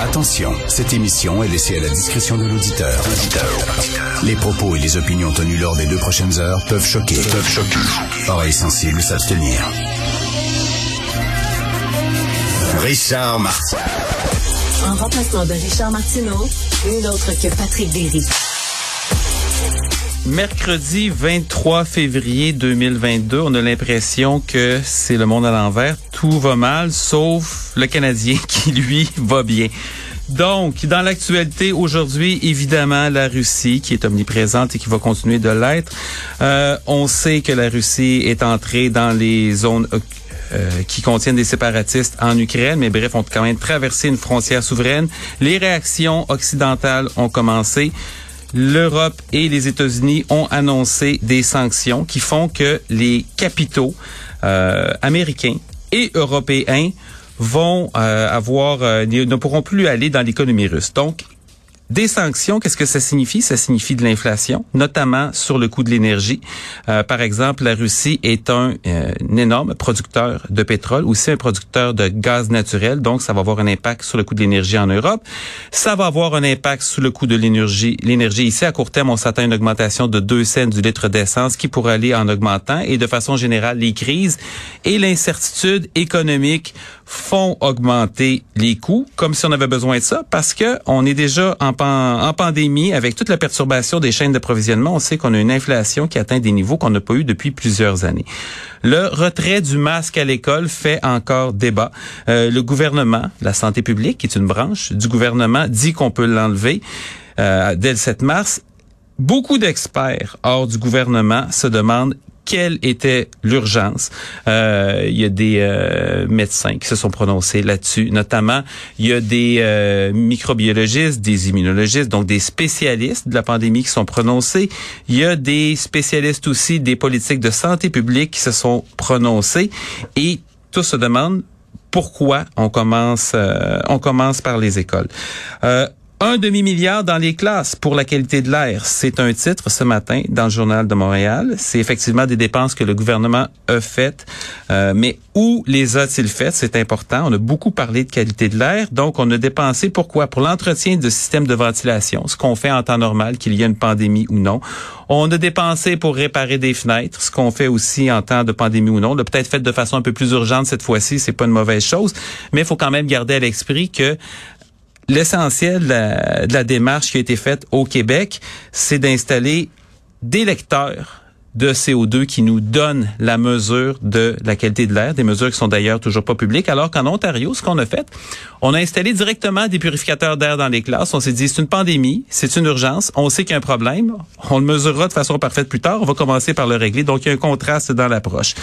Attention, cette émission est laissée à la discrétion de l'auditeur. Les propos et les opinions tenues lors des deux prochaines heures peuvent choquer. Peuvent choquer. Oreilles sensibles s'abstenir. Richard Martin. En remplacement de Richard Martineau, nul autre que Patrick Derry. Mercredi 23 février 2022, on a l'impression que c'est le monde à l'envers. Tout va mal, sauf le Canadien qui, lui, va bien. Donc, dans l'actualité aujourd'hui, évidemment, la Russie qui est omniprésente et qui va continuer de l'être. Euh, on sait que la Russie est entrée dans les zones euh, qui contiennent des séparatistes en Ukraine, mais bref, on a quand même traversé une frontière souveraine. Les réactions occidentales ont commencé l'Europe et les États-Unis ont annoncé des sanctions qui font que les capitaux euh, américains et européens vont euh, avoir euh, ne pourront plus aller dans l'économie russe. Donc des sanctions, qu'est-ce que ça signifie? Ça signifie de l'inflation, notamment sur le coût de l'énergie. Euh, par exemple, la Russie est un, euh, énorme producteur de pétrole, aussi un producteur de gaz naturel, donc ça va avoir un impact sur le coût de l'énergie en Europe. Ça va avoir un impact sur le coût de l'énergie. L'énergie ici, à court terme, on s'attend à une augmentation de 2 cents du litre d'essence qui pourrait aller en augmentant. Et de façon générale, les crises et l'incertitude économique font augmenter les coûts, comme si on avait besoin de ça, parce que on est déjà en, en pandémie avec toute la perturbation des chaînes d'approvisionnement. On sait qu'on a une inflation qui atteint des niveaux qu'on n'a pas eu depuis plusieurs années. Le retrait du masque à l'école fait encore débat. Euh, le gouvernement, la santé publique, qui est une branche du gouvernement, dit qu'on peut l'enlever euh, dès le 7 mars. Beaucoup d'experts hors du gouvernement se demandent quelle était l'urgence. Euh, il y a des euh, médecins qui se sont prononcés là-dessus, notamment il y a des euh, microbiologistes, des immunologistes, donc des spécialistes de la pandémie qui sont prononcés. Il y a des spécialistes aussi des politiques de santé publique qui se sont prononcés et tous se demandent pourquoi on commence on commence par les écoles. Un demi-milliard dans les classes pour la qualité de l'air. C'est un titre ce matin dans le journal de Montréal. C'est effectivement des dépenses que le gouvernement a faites. Euh, mais où les a-t-il faites? C'est important. On a beaucoup parlé de qualité de l'air. Donc, on a dépensé pourquoi? Pour l'entretien de systèmes de ventilation, ce qu'on fait en temps normal, qu'il y ait une pandémie ou non. On a dépensé pour réparer des fenêtres, ce qu'on fait aussi en temps de pandémie ou non. On l'a peut-être fait de façon un peu plus urgente cette fois-ci. C'est pas une mauvaise chose. Mais il faut quand même garder à l'esprit que l'essentiel de, la, démarche qui a été faite au Québec, c'est d'installer des lecteurs de CO2 qui nous donnent la mesure de la qualité de l'air, des mesures qui sont d'ailleurs toujours pas publiques, alors qu'en Ontario, ce qu'on a fait, on a installé directement des purificateurs d'air dans les classes. On s'est dit, c'est une pandémie, c'est une urgence, on sait qu'il y a un problème, on le mesurera de façon parfaite plus tard, on va commencer par le régler. Donc, il y a un contraste dans l'approche.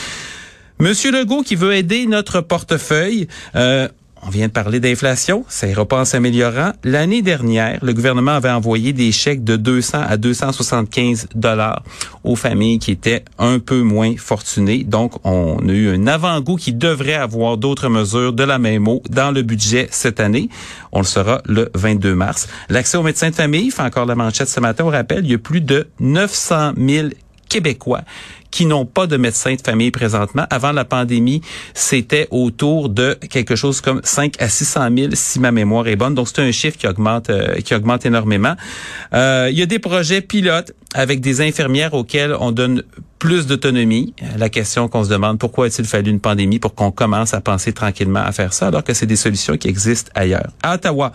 Monsieur Legault qui veut aider notre portefeuille, euh, on vient de parler d'inflation, ça ira pas en s'améliorant. L'année dernière, le gouvernement avait envoyé des chèques de 200 à 275 dollars aux familles qui étaient un peu moins fortunées. Donc, on a eu un avant-goût qui devrait avoir d'autres mesures de la même eau dans le budget cette année. On le sera le 22 mars. L'accès aux médecins de famille fait encore la manchette ce matin. On rappelle, il y a plus de 900 000 Québécois qui n'ont pas de médecin de famille présentement. Avant la pandémie, c'était autour de quelque chose comme 5 à 600 000 si ma mémoire est bonne. Donc c'est un chiffre qui augmente, euh, qui augmente énormément. Euh, il y a des projets pilotes avec des infirmières auxquelles on donne plus d'autonomie. La question qu'on se demande, pourquoi a-t-il fallu une pandémie pour qu'on commence à penser tranquillement à faire ça alors que c'est des solutions qui existent ailleurs. À Ottawa,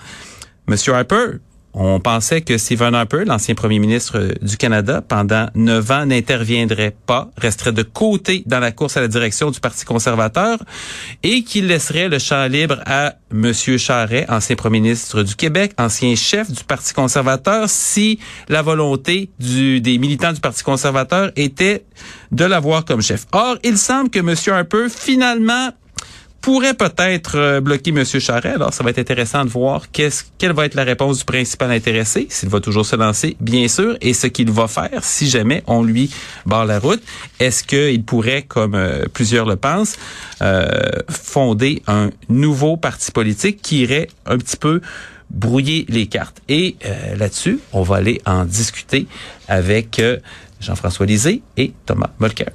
Monsieur Harper, on pensait que Stephen Harper, l'ancien premier ministre du Canada, pendant neuf ans, n'interviendrait pas, resterait de côté dans la course à la direction du Parti conservateur et qu'il laisserait le champ libre à Monsieur Charret, ancien premier ministre du Québec, ancien chef du Parti conservateur, si la volonté des militants du Parti conservateur était de l'avoir comme chef. Or, il semble que Monsieur Harper, finalement, pourrait peut-être euh, bloquer M. Charret. Alors, ça va être intéressant de voir quelle va être la réponse du principal intéressé, s'il va toujours se lancer, bien sûr, et ce qu'il va faire si jamais on lui barre la route. Est-ce qu'il pourrait, comme euh, plusieurs le pensent, euh, fonder un nouveau parti politique qui irait un petit peu brouiller les cartes? Et là-dessus, on va aller en discuter avec Jean-François Lisée et Thomas Molker.